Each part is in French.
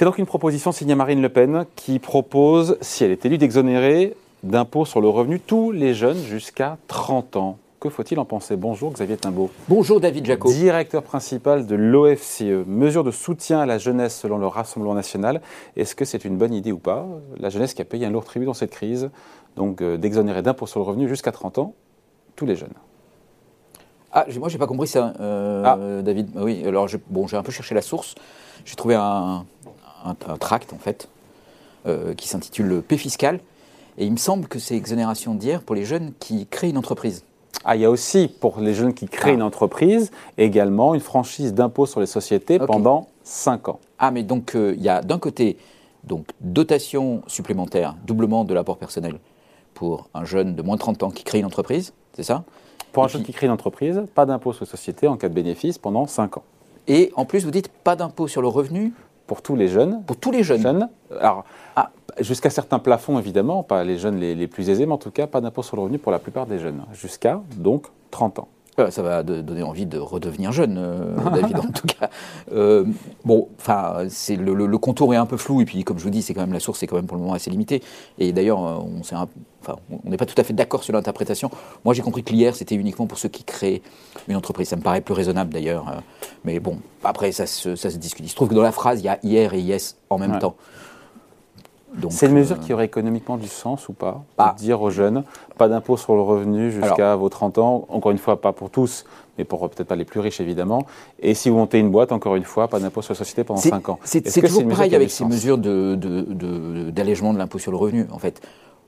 C'est donc une proposition signée Marine Le Pen qui propose, si elle est élue, d'exonérer d'impôts sur le revenu tous les jeunes jusqu'à 30 ans. Que faut-il en penser? Bonjour Xavier Timbaud. Bonjour David Jaco. Directeur principal de l'OFCE. Mesure de soutien à la jeunesse selon le Rassemblement national. Est-ce que c'est une bonne idée ou pas? La jeunesse qui a payé un lourd tribut dans cette crise, donc euh, d'exonérer d'impôts sur le revenu jusqu'à 30 ans tous les jeunes. Ah, moi j'ai pas compris ça, euh, ah. David. Oui, alors bon, j'ai un peu cherché la source. J'ai trouvé un, tract en fait euh, qui s'intitule P fiscal. Et il me semble que c'est exonération d'hier pour les jeunes qui créent une entreprise. Ah, il y a aussi pour les jeunes qui créent ah. une entreprise également une franchise d'impôt sur les sociétés pendant 5 ans. Ah, mais donc euh, il y a d'un côté donc dotation supplémentaire, doublement de l'apport personnel pour un jeune de moins de 30 ans qui crée une entreprise, c'est ça? Pour un jeune qui crée une entreprise, pas d'impôt sur les sociétés en cas de bénéfice pendant 5 ans. Et en plus, vous dites pas d'impôt sur le revenu Pour tous les jeunes. Pour tous les jeunes. jeunes. Alors, ah jusqu'à certains plafonds, évidemment, pas les jeunes les, plus aisés, mais en tout cas, pas d'impôt sur le revenu pour la plupart des jeunes, jusqu'à donc 30 ans. Euh, ça va donner envie de redevenir jeune, euh, David, en tout cas. Euh, bon, enfin, c'est le, contour est un peu flou, et puis, comme je vous dis, c'est quand même la source, c'est quand même pour le moment assez limité. Et d'ailleurs, on enfin, n'est pas tout à fait d'accord sur l'interprétation. Moi, j'ai compris que l'IR, c'était uniquement pour ceux qui créent une entreprise. Ça me paraît plus raisonnable, d'ailleurs. mais bon, après, ça se, ça se discute. Il se trouve que dans la phrase, il y a IR et IS en même temps. C'est une mesure euh, qui aurait économiquement du sens ou pas ah. Dire aux jeunes, pas d'impôt sur le revenu jusqu'à vos 30 ans, encore une fois, pas pour tous, mais pour peut-être pas les plus riches évidemment. Et si vous montez une boîte, encore une fois, pas d'impôt sur la société pendant 5 ans. C'est toujours pareil avec ces mesures d'allègement de, de, l'impôt sur le revenu, en fait.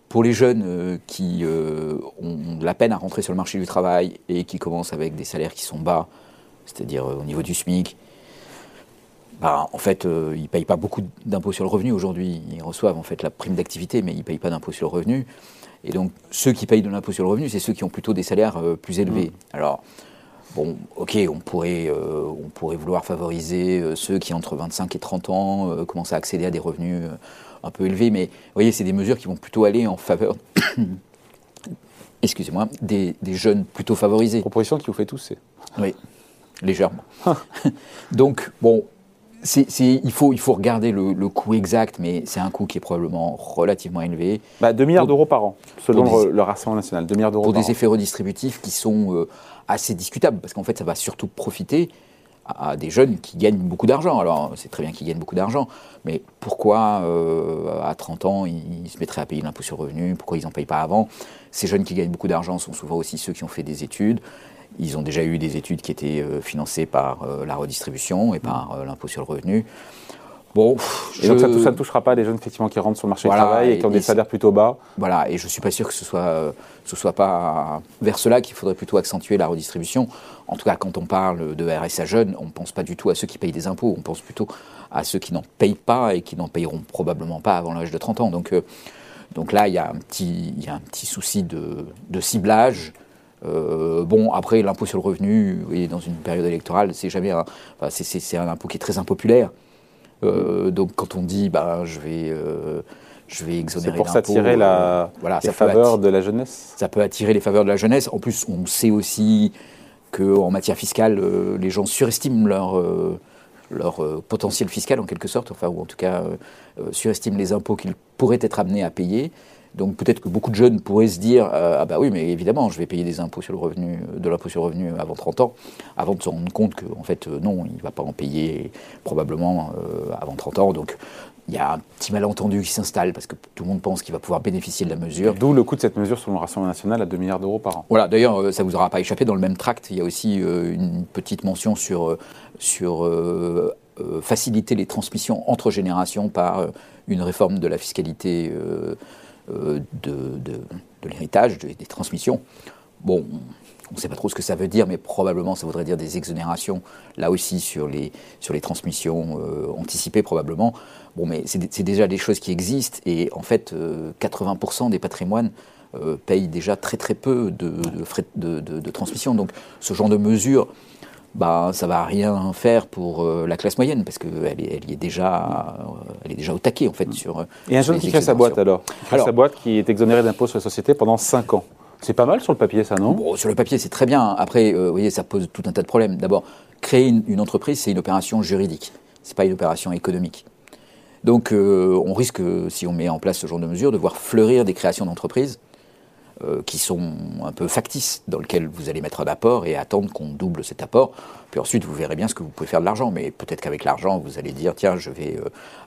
Pour les jeunes euh, qui euh, ont de la peine à rentrer sur le marché du travail et qui commencent avec des salaires qui sont bas, c'est-à-dire au niveau du SMIC, bah, en fait, euh, ils ne payent pas beaucoup d'impôts sur le revenu aujourd'hui. Ils reçoivent en fait la prime d'activité, mais ils ne payent pas d'impôts sur le revenu. Et donc, ceux qui payent de l'impôt sur le revenu, c'est ceux qui ont plutôt des salaires euh, plus élevés. Mmh. Alors, bon, ok, on pourrait, euh, on pourrait vouloir favoriser ceux qui, entre 25 et 30 ans, commencent à accéder à des revenus un peu élevés, mais vous voyez, c'est des mesures qui vont plutôt aller en faveur. excusez-moi, des, des, jeunes plutôt favorisés. Proposition qui vous fait tousser. Oui, légèrement. Donc, bon, il, faut, il faut regarder le, coût exact, mais c'est un coût qui est probablement relativement élevé. Bah, 2 milliards d'euros par an, selon le, Rassemblement national. 2 milliards d'euros Pour des effets redistributifs qui sont euh, assez discutables, parce qu'en fait, ça va surtout profiter à, des jeunes qui gagnent beaucoup d'argent. Alors, c'est très bien qu'ils gagnent beaucoup d'argent, mais pourquoi, euh, à 30 ans, ils, se mettraient à payer l'impôt sur revenu? Pourquoi ils n'en payent pas avant? Ces jeunes qui gagnent beaucoup d'argent sont souvent aussi ceux qui ont fait des études. Ils ont déjà eu des études qui étaient euh, financées par euh, la redistribution et par euh, l'impôt sur le revenu. Bon, et donc ça, ne touchera pas les jeunes effectivement qui rentrent sur le marché du travail et, qui ont des salaires plutôt bas. Voilà, et je suis pas sûr que ce soit ce soit pas vers cela qu'il faudrait plutôt accentuer la redistribution. En tout cas, quand on parle de RSA jeunes, on ne pense pas du tout à ceux qui payent des impôts, on pense plutôt à ceux qui n'en payent pas et qui n'en payeront probablement pas avant l'âge de 30 ans. Donc donc là, il y a un petit il y a un petit souci de, de ciblage euh, bon, après, l'impôt sur le revenu, et dans une période électorale, c'est jamais un, c'est, un impôt qui est très impopulaire. Euh, donc, quand on dit, bah, je vais, euh, je vais exonérer C'est pour s'attirer la, voilà, les faveurs de la jeunesse? Ça peut attirer les faveurs de la jeunesse. En plus, on sait aussi qu'en matière fiscale, les gens surestiment leur leur potentiel fiscal en quelque sorte, enfin, ou en tout cas surestiment les impôts qu'ils pourraient être amenés à payer. Donc peut-être que beaucoup de jeunes pourraient se dire euh, ah bah oui mais évidemment je vais payer des impôts sur le revenu de l'impôt sur le revenu avant 30 ans avant de se rendre compte que en fait euh, non il ne va pas en payer probablement euh, avant 30 ans donc il y a un petit malentendu qui s'installe parce que tout le monde pense qu'il va pouvoir bénéficier de la mesure. D'où le coût de cette mesure sur le Rassemblement national à 2 milliards d'euros par an. Voilà, d'ailleurs, ça ne vous aura pas échappé, dans le même tract, il y a aussi une petite mention sur, sur faciliter les transmissions entre générations par une réforme de la fiscalité euh, de, de, l'héritage, des transmissions. Bon, on ne sait pas trop ce que ça veut dire, mais probablement ça voudrait dire des exonérations, là aussi sur les, sur les transmissions euh, anticipées probablement. Bon, mais c'est déjà des choses qui existent, et en fait, 80% euh, des patrimoines payent déjà très très peu de, de frais de, de, transmission. Donc ce genre de mesures bah, ça va rien faire pour euh, la classe moyenne parce qu'elle est, elle est déjà, euh, elle est déjà au taquet en fait mm. sur. Et un jeune qui crée sa boîte alors, qui crée sa boîte qui est exonéré d'impôt sur la société pendant 5 ans. C'est pas mal sur le papier, ça, non? Sur le papier, c'est très bien. Après, euh, vous voyez, ça pose tout un tas de problèmes. D'abord, créer une, entreprise, c'est une opération juridique. C'est pas une opération économique. Donc on risque, si on met en place ce genre de mesures, de voir fleurir des créations d'entreprises qui sont un peu factices, dans lesquelles vous allez mettre un apport et attendre qu'on double cet apport. Puis ensuite, vous verrez bien ce que vous pouvez faire de l'argent. Mais peut-être qu'avec l'argent, vous allez dire, tiens, je vais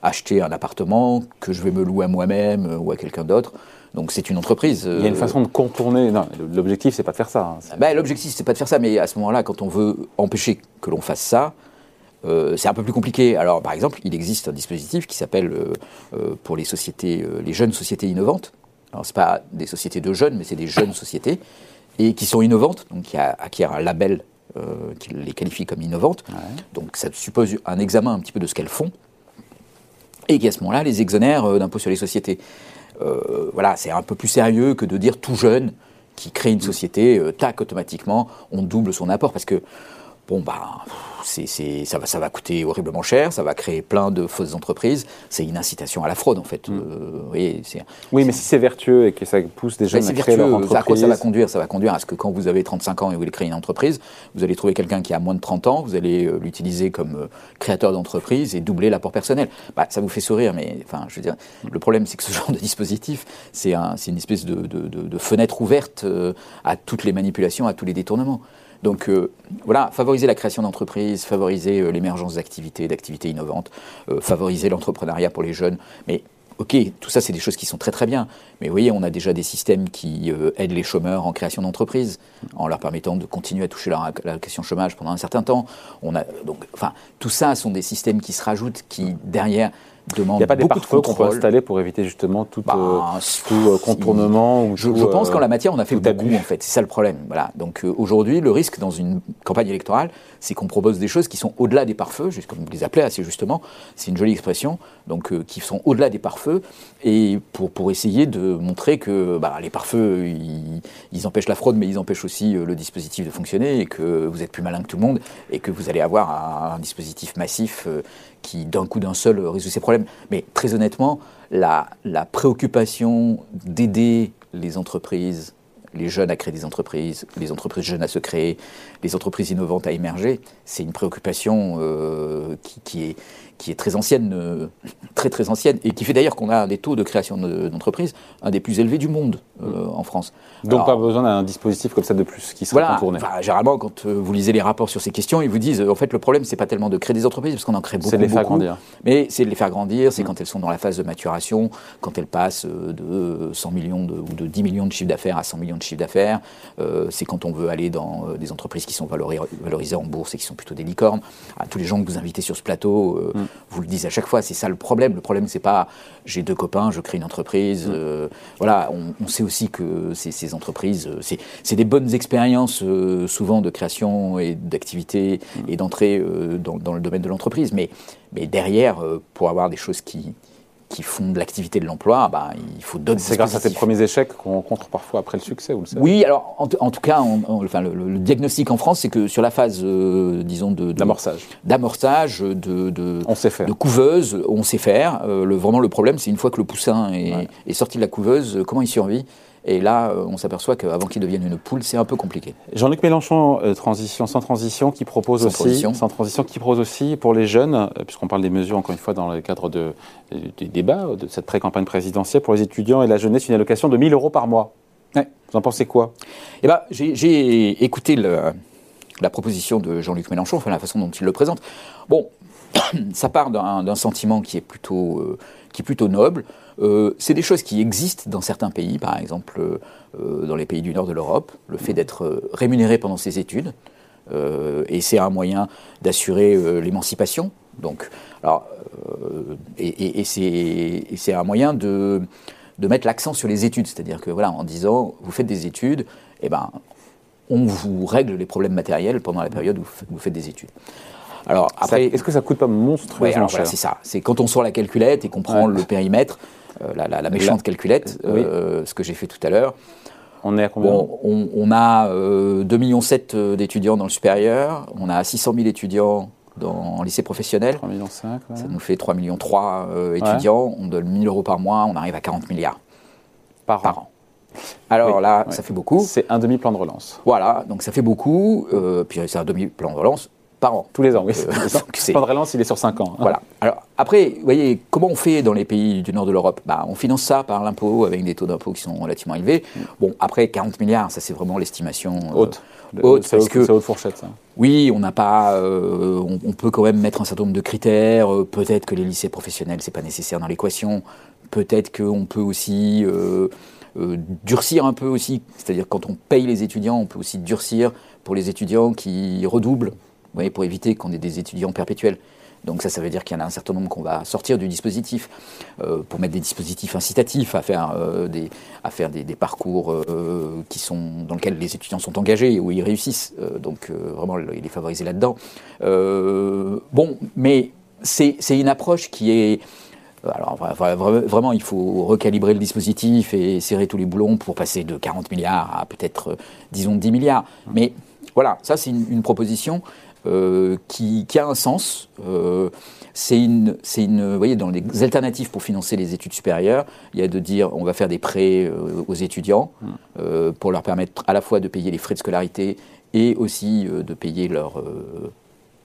acheter un appartement que je vais me louer à moi-même ou à quelqu'un d'autre. Donc c'est une entreprise. Il y a une façon de contourner. Non, l'objectif, c'est pas de faire ça. Hein. Ben, l'objectif, c'est pas de faire ça, mais à ce moment-là, quand on veut empêcher que l'on fasse ça, euh, c'est un peu plus compliqué. Alors, par exemple, il existe un dispositif qui s'appelle, euh, euh, pour les sociétés, les jeunes sociétés innovantes. Alors, c'est pas des sociétés de jeunes, mais c'est des jeunes sociétés et qui sont innovantes, donc qui acquièrent un label qui les qualifie comme innovantes. Donc, ça suppose un examen un petit peu de ce qu'elles font et qui à ce moment-là les exonère d'impôts sur les sociétés. Euh, voilà, c'est un peu plus sérieux que de dire tout jeune qui crée une société, euh, tac, automatiquement, on double son apport. Parce que, bon, bah, c'est, ça, va, ça va coûter horriblement cher, ça va créer plein de fausses entreprises. C'est une incitation à la fraude, en fait. Mm. Euh, oui, mais si c'est vertueux et que ça pousse des jeunes à créer leur entreprise... À quoi ça va conduire? Ça va conduire à ce que quand vous avez 35 ans et vous voulez créer une entreprise, vous allez trouver quelqu'un qui a moins de 30 ans, vous allez euh, l'utiliser comme euh, créateur d'entreprise et doubler l'apport personnel. Bah, ça vous fait sourire, mais enfin, je veux dire, le problème, c'est que ce genre de dispositif, c'est un, une espèce de, de, de, fenêtre ouverte à toutes les manipulations, à tous les détournements. Donc euh, voilà, favoriser la création d'entreprises, favoriser euh, l'émergence d'activités, d'activités innovantes, euh, favoriser l'entrepreneuriat pour les jeunes. Mais ok, tout ça c'est des choses qui sont très très bien. Mais vous voyez, on a déjà des systèmes qui aident les chômeurs en création d'entreprises, en leur permettant de continuer à toucher leur allocation chômage pendant un certain temps. Donc, enfin, tout ça sont des systèmes qui se rajoutent, qui derrière il n'y a pas des pare-feux qu'on peut installer pour éviter justement tout, bah, euh, euh, contournement ou je, pense qu'en la matière, on a fait beaucoup, en fait. C'est ça le problème. Voilà. Donc euh, aujourd'hui, le risque dans une campagne électorale, c'est qu'on propose des choses qui sont au-delà des pare-feux, comme vous les appelez assez justement. C'est une jolie expression. Donc qui sont au-delà des pare-feux et pour, pour essayer de montrer que bah, les pare-feux, ils, empêchent la fraude, mais ils empêchent aussi le dispositif de fonctionner et que vous êtes plus malin que tout le monde et que vous allez avoir un, dispositif massif qui d'un coup d'un seul résout ces problèmes. Mais très honnêtement, la, la préoccupation d'aider les entreprises, les jeunes à créer des entreprises, les entreprises jeunes à se créer, les entreprises innovantes à émerger, c'est une préoccupation euh, qui, qui, est, qui est très ancienne, euh, très très ancienne, et qui fait d'ailleurs qu'on a des taux de création d'entreprises un des plus élevés du monde euh, en France. Donc pas besoin d'un dispositif comme ça de plus qui serait voilà, contourné. généralement, quand vous lisez les rapports sur ces questions, ils vous disent en fait le problème c'est pas tellement de créer des entreprises parce qu'on en crée beaucoup, c'est de les faire grandir. mais c'est de les faire grandir, c'est mm. quand elles sont dans la phase de maturation, quand elles passent de 100 millions ou de 10 millions de chiffre d'affaires à 100 millions de chiffre d'affaires, c'est quand on veut aller dans des entreprises qui sont valorisées en bourse et qui sont plutôt des licornes. À tous les gens que vous invitez sur ce plateau, mm vous le dites à chaque fois, c'est ça le problème. Le problème, c'est pas j'ai deux copains, je crée une entreprise. Mm. Euh, voilà, on, sait aussi que ces, entreprises, euh, c'est des bonnes expériences euh, souvent de création et d'activité mm. et d'entrée dans, dans, le domaine de l'entreprise. Mais, mais derrière, pour avoir des choses qui, qui font de l'activité de l'emploi, bah, il faut d'autres C'est grâce à ces premiers échecs qu'on rencontre parfois après le succès, vous le savez. Oui, alors en, tout cas, enfin, le, diagnostic en France, c'est que sur la phase, euh, disons, de, d'amorçage, d'amorçage, de, de, on sait faire. de couveuse, on sait faire. Euh, le, vraiment, le problème, c'est une fois que le poussin est, est sorti de la couveuse, comment il survit? Et là, euh, on s'aperçoit qu'avant qu'il devienne une poule, c'est un peu compliqué. Jean-Luc Mélenchon, euh, transition sans transition, qui propose aussi, sans transition, qui propose aussi pour les jeunes, euh, puisqu'on parle des mesures encore une fois dans le cadre de, des débats de cette pré-campagne présidentielle, pour les étudiants et la jeunesse, une allocation de 1000 euros par mois. Vous en pensez quoi? Eh ben, j'ai écouté la proposition de Jean-Luc Mélenchon, enfin la façon dont il le présente. Bon, ça part d'un sentiment qui est plutôt, qui est plutôt noble. Euh, c'est des choses qui existent dans certains pays, par exemple euh, dans les pays du nord de l'Europe, le fait d'être euh, rémunéré pendant ses études. et c'est un moyen d'assurer l'émancipation. Donc, alors, et, c'est un moyen de, de mettre l'accent sur les études, c'est-à-dire que voilà, en disant vous faites des études, eh ben, on vous règle les problèmes matériels pendant la période où vous faites des études. Alors après, est-ce que ça coûte pas monstrueusement cher C'est ça. C'est quand on sort la calculette et qu'on prend le périmètre. Euh, la, méchante calculette, euh, ce que j'ai fait tout à l'heure. On est à combien on, a 2,7 euh, millions d'étudiants dans le supérieur, on a 600 000 étudiants dans, en lycée professionnel. 3 millions Ça nous fait 3 millions 3 étudiants, on donne 1000 euros par mois, on arrive à 40 milliards. Par, an. Alors là, ça fait beaucoup. C'est un demi-plan de relance. Voilà, donc ça fait beaucoup. puis c'est un demi-plan de relance par an. Tous les ans, oui. Euh, pas de relance, il est sur 5 ans. Hein. Voilà. Alors après, vous voyez, comment on fait dans les pays du nord de l'Europe? Bah, On finance ça par l'impôt avec des taux d'impôt qui sont relativement élevés. Mm. Bon, après, 40 milliards, ça c'est vraiment l'estimation euh, haute. haute c'est haute, que, haute fourchette, ça. Oui, on n'a pas. Euh, on, peut quand même mettre un certain nombre de critères. Peut-être que les lycées professionnels, c'est pas nécessaire dans l'équation. Peut-être qu'on peut aussi. durcir un peu aussi, c'est-à-dire quand on paye les étudiants, on peut aussi durcir pour les étudiants qui redoublent pour éviter qu'on ait des étudiants perpétuels. Donc ça, ça veut dire qu'il y en a un certain nombre qu'on va sortir du dispositif euh, pour mettre des dispositifs incitatifs à faire euh, des, parcours euh, dans lesquels les étudiants sont engagés et où ils réussissent. donc vraiment, il est favorisé là-dedans. bon, mais c'est une approche qui est... Alors vraiment, il faut recalibrer le dispositif et serrer tous les boulons pour passer de 40 milliards à peut-être, disons, 10 milliards. Mais voilà, ça c'est une, proposition euh, qui, a un sens. Euh, c'est une, une, vous voyez, dans les alternatives pour financer les études supérieures, il y a de dire on va faire des prêts euh, aux étudiants mm. pour leur permettre à la fois de payer les frais de scolarité et aussi de payer leurs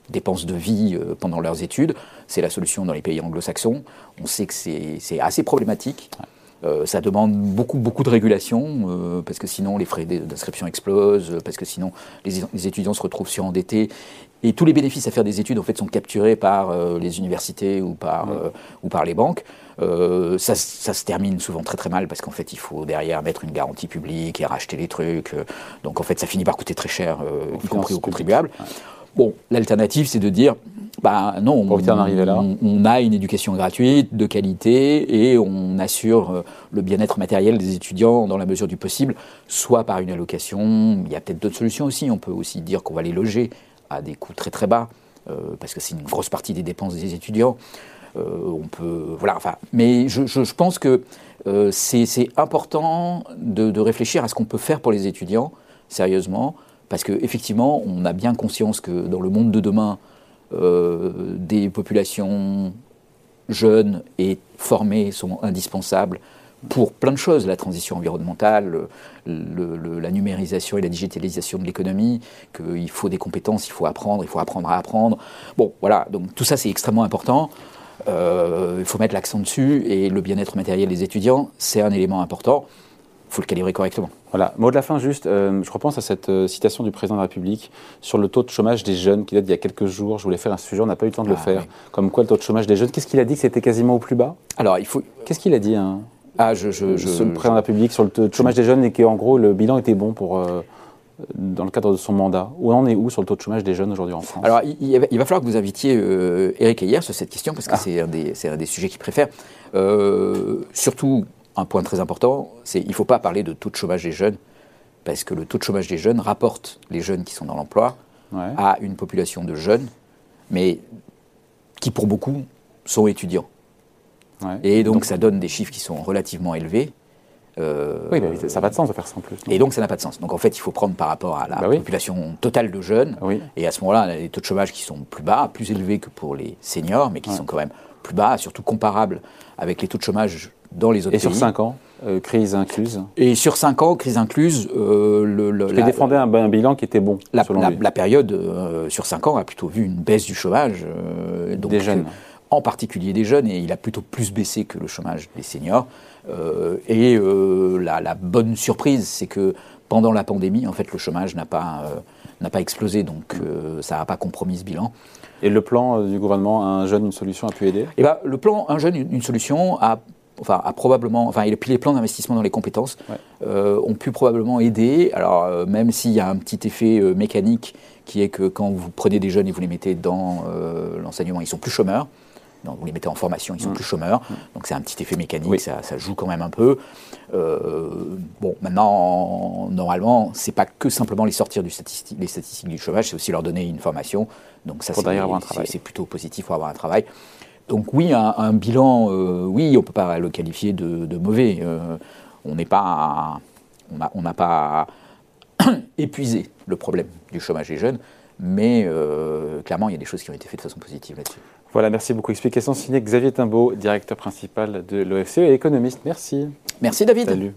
dépenses de vie pendant leurs études. C'est la solution dans les pays anglo-saxons. On sait que c'est assez problématique. Euh, ça demande beaucoup, beaucoup de régulation, euh, parce que sinon les frais d'inscription explosent, parce que sinon les, étudiants se retrouvent surendettés. Et tous les bénéfices à faire des études en fait, sont capturés par euh, les universités ou par, ou par les banques. Ça, ça, se termine souvent très très mal parce qu'en fait il faut derrière mettre une garantie publique et racheter les trucs. donc en fait ça finit par coûter très cher, y compris aux contribuables. Bon, l'alternative c'est de dire bah non, on, on, a une éducation gratuite, de qualité, et on assure euh, le bien-être matériel des étudiants dans la mesure du possible, soit par une allocation. Il y a peut-être d'autres solutions aussi. On peut aussi dire qu'on va les loger à des coûts très très bas, euh, parce que c'est une grosse partie des dépenses des étudiants. Euh, on peut, voilà. Enfin, mais je, pense que c'est important de, de réfléchir à ce qu'on peut faire pour les étudiants sérieusement, parce qu'effectivement, on a bien conscience que dans le monde de demain, euh, des populations jeunes et formées sont indispensables pour plein de choses, la transition environnementale, la numérisation et la digitalisation de l'économie, qu'il faut des compétences, il faut apprendre, il faut apprendre à apprendre. Bon, voilà, donc tout ça c'est extrêmement important. Euh, il faut mettre l'accent dessus et le bien-être matériel des étudiants, c'est un élément important il faut le calibrer correctement. Voilà. Mot de la fin, juste, euh, je repense à cette euh, citation du président de la République sur le taux de chômage des jeunes qui date d'il y a quelques jours. Je voulais faire un sujet, on n'a pas eu le temps de le ah, faire. Comme quoi le taux de chômage des jeunes, qu'est-ce qu'il a dit que c'était quasiment au plus bas? Alors, il faut. Qu'est-ce qu'il a dit hein, ah, je, je, je, le président de la République sur le taux de chômage des jeunes et qu'en gros le bilan était bon pour. Euh, dans le cadre de son mandat Où en est où sur le taux de chômage des jeunes aujourd'hui en France? Alors, il, va, falloir que vous invitiez Eric Ayer sur cette question, parce que ah. c'est un, un, des sujets qu'il préfère. surtout un point très important, c'est qu'il ne faut pas parler de taux de chômage des jeunes, parce que le taux de chômage des jeunes rapporte les jeunes qui sont dans l'emploi à une population de jeunes, mais qui pour beaucoup sont étudiants. Et donc, ça donne des chiffres qui sont relativement élevés. Euh, oui, mais ça n'a pas de sens de faire ça en plus. Et donc ça n'a pas de sens. Donc en fait, il faut prendre par rapport à la bah population totale de jeunes. Et à ce moment-là, des taux de chômage qui sont plus bas, plus élevés que pour les seniors, mais qui sont quand même plus bas, surtout comparables avec les taux de chômage dans les autres Et sur 5 ans euh, crise incluse? Et sur 5 ans, crise incluse, euh, le, le la, défendait un, un, bilan qui était bon. La, la période euh, sur 5 ans a plutôt vu une baisse du chômage. des jeunes. En particulier des jeunes, et il a plutôt plus baissé que le chômage des seniors. et la, bonne surprise, c'est que pendant la pandémie, en fait, le chômage n'a pas, n'a pas explosé, donc ça n'a pas compromis ce bilan. Et le plan du gouvernement Un jeune, une solution a pu aider? Eh ben, Le plan Un jeune, une solution a enfin, a probablement, enfin, et puis les plans d'investissement dans les compétences euh, ont pu probablement aider. Alors, euh, même s'il y a un petit effet euh, mécanique qui est que quand vous prenez des jeunes et vous les mettez dans l'enseignement, ils sont plus chômeurs. Vous les mettez en formation, ils sont mmh. plus chômeurs. Mmh. Donc c'est un petit effet mécanique, ça, ça, joue quand même un peu. bon, maintenant, normalement, c'est pas que simplement les sortir du les statistiques du chômage, c'est aussi leur donner une formation. Donc ça, c'est plutôt positif pour avoir un travail. Donc oui, un, bilan, euh, oui, on ne peut pas le qualifier de, mauvais. Euh, on n'est pas, on n'a pas épuisé le problème du chômage des jeunes, mais euh, clairement, il y a des choses qui ont été faites de façon positive là-dessus. Voilà, merci beaucoup. Explication signée Xavier Timbaud, directeur principal de l'OFCE et économiste. Merci. Merci David. Salut.